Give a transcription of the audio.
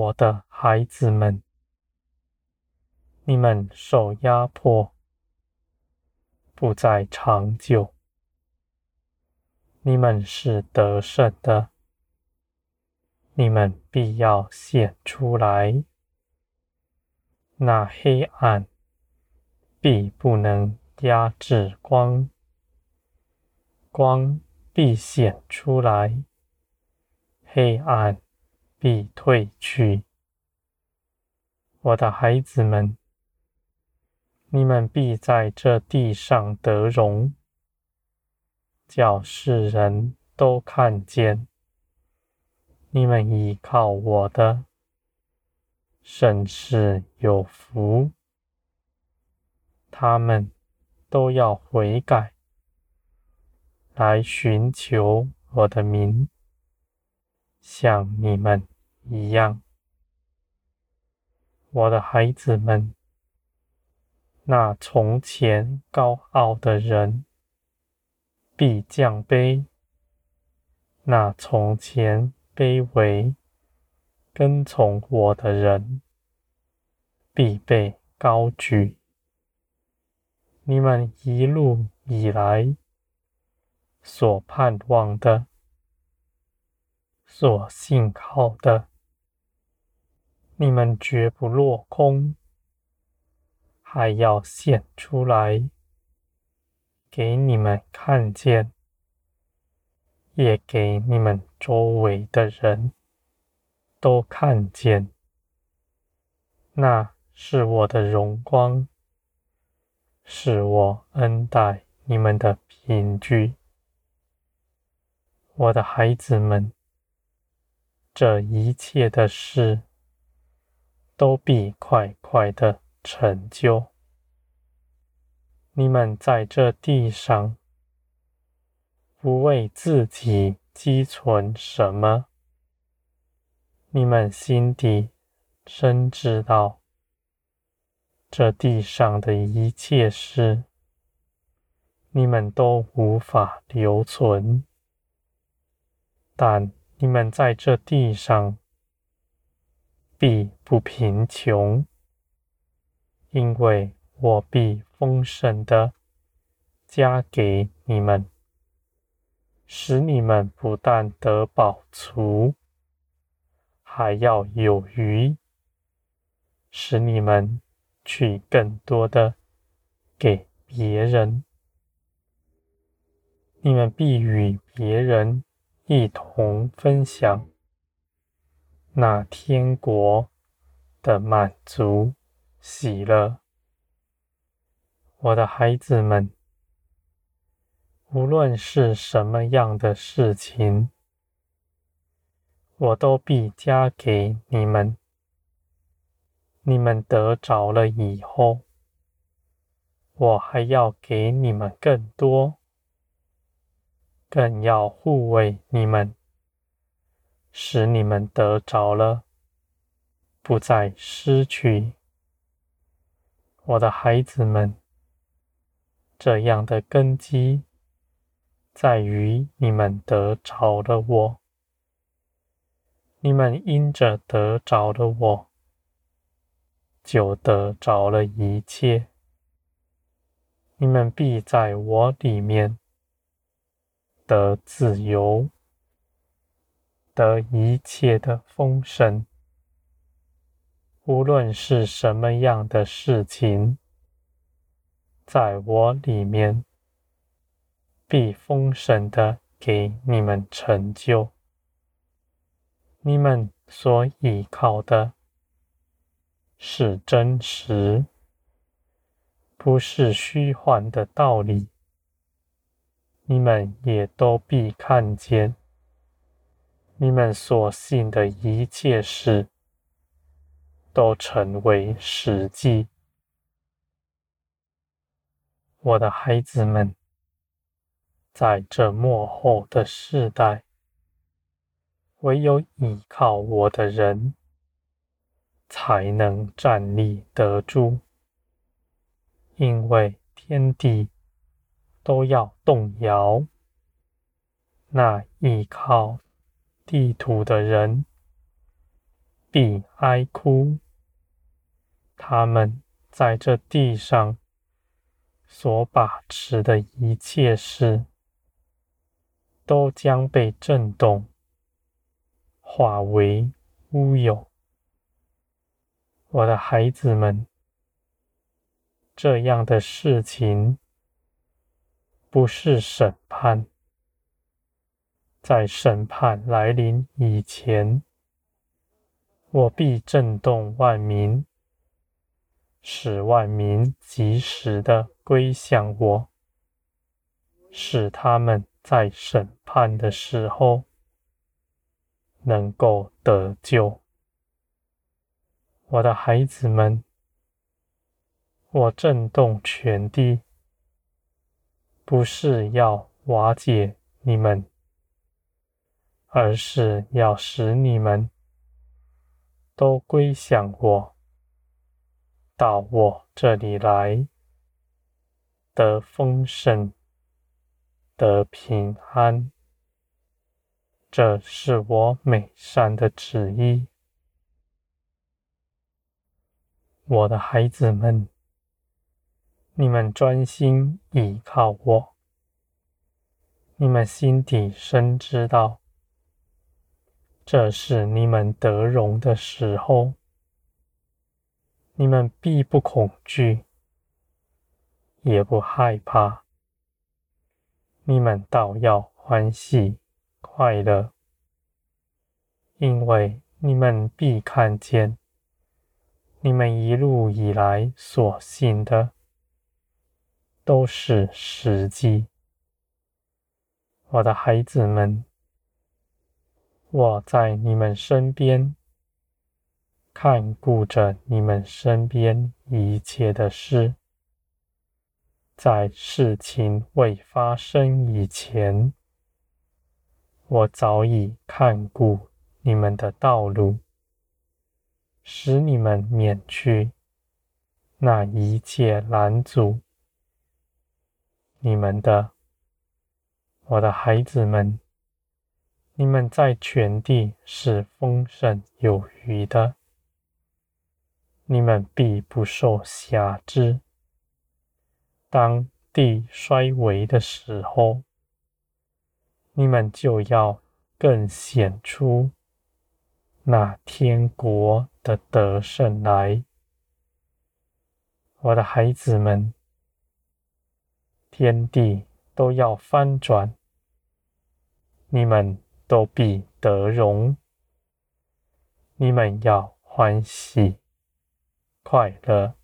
我的孩子们，你们受压迫，不再长久。你们是得胜的，你们必要显出来。那黑暗必不能压制光，光必显出来，黑暗必退去。我的孩子们，你们必在这地上得荣。叫世人都看见，你们依靠我的，甚是有福。他们都要悔改，来寻求我的名，像你们一样。我的孩子们，那从前高傲的人，必降卑，那从前卑微跟从我的人，必被高举。你们一路以来所盼望的、所信靠的，你们绝不落空，还要显出来。给你们看见，也给你们周围的人都看见，那是我的荣光，是我恩待你们的凭据。我的孩子们，这一切的事都必快快的成就。你们在这地上，不为自己积存什么，你们心底深知道，这地上的一切事，你们都无法留存，但你们在这地上必不贫穷，因为我必丰盛的加给你们，使你们不但得饱足，还要有余，使你们取更多的给别人。你们必与别人一同分享那天国的满足喜乐。我的孩子们，无论是什么样的事情，我都必加给你们。你们得着了以后，我还要给你们更多，更要护卫你们，使你们得着了，不再失去。我的孩子们。这样的根基，在于你们得着了我。你们因着得着了我，就得着了一切。你们必在我里面得自由，得一切的丰盛。无论是什么样的事情。在我里面，必丰盛的给你们成就。你们所依靠的是真实，不是虚幻的道理。你们也都必看见，你们所信的一切事，都成为实际。我的孩子们，在这末后的世代，唯有依靠我的人，才能站立得住，因为天地都要动摇。那依靠地土的人，必哀哭。他们在这地上所把持的一切事，都将被震动，化为乌有。我的孩子们，这样的事情不是审判，在审判来临以前，我必震动万民。使万民及时的归向我，使他们在审判的时候能够得救。我的孩子们，我震动全地，不是要瓦解你们，而是要使你们都归向我。到我这里来，得丰盛，得平安，这是我美善的旨意。我的孩子们，你们专心倚靠我，你们心底深知道，这是你们得荣的时候。你们必不恐惧，也不害怕。你们倒要欢喜快乐，因为你们必看见，你们一路以来所信的都是时机。我的孩子们，我在你们身边。看顾着你们身边一切的事，在事情未发生以前，我早已看顾你们的道路，使你们免去那一切拦阻你们的。我的孩子们，你们在全地是丰盛有余的。你们必不受辖制。当地衰微的时候，你们就要更显出那天国的得胜来。我的孩子们，天地都要翻转，你们都必得荣。你们要欢喜。快乐，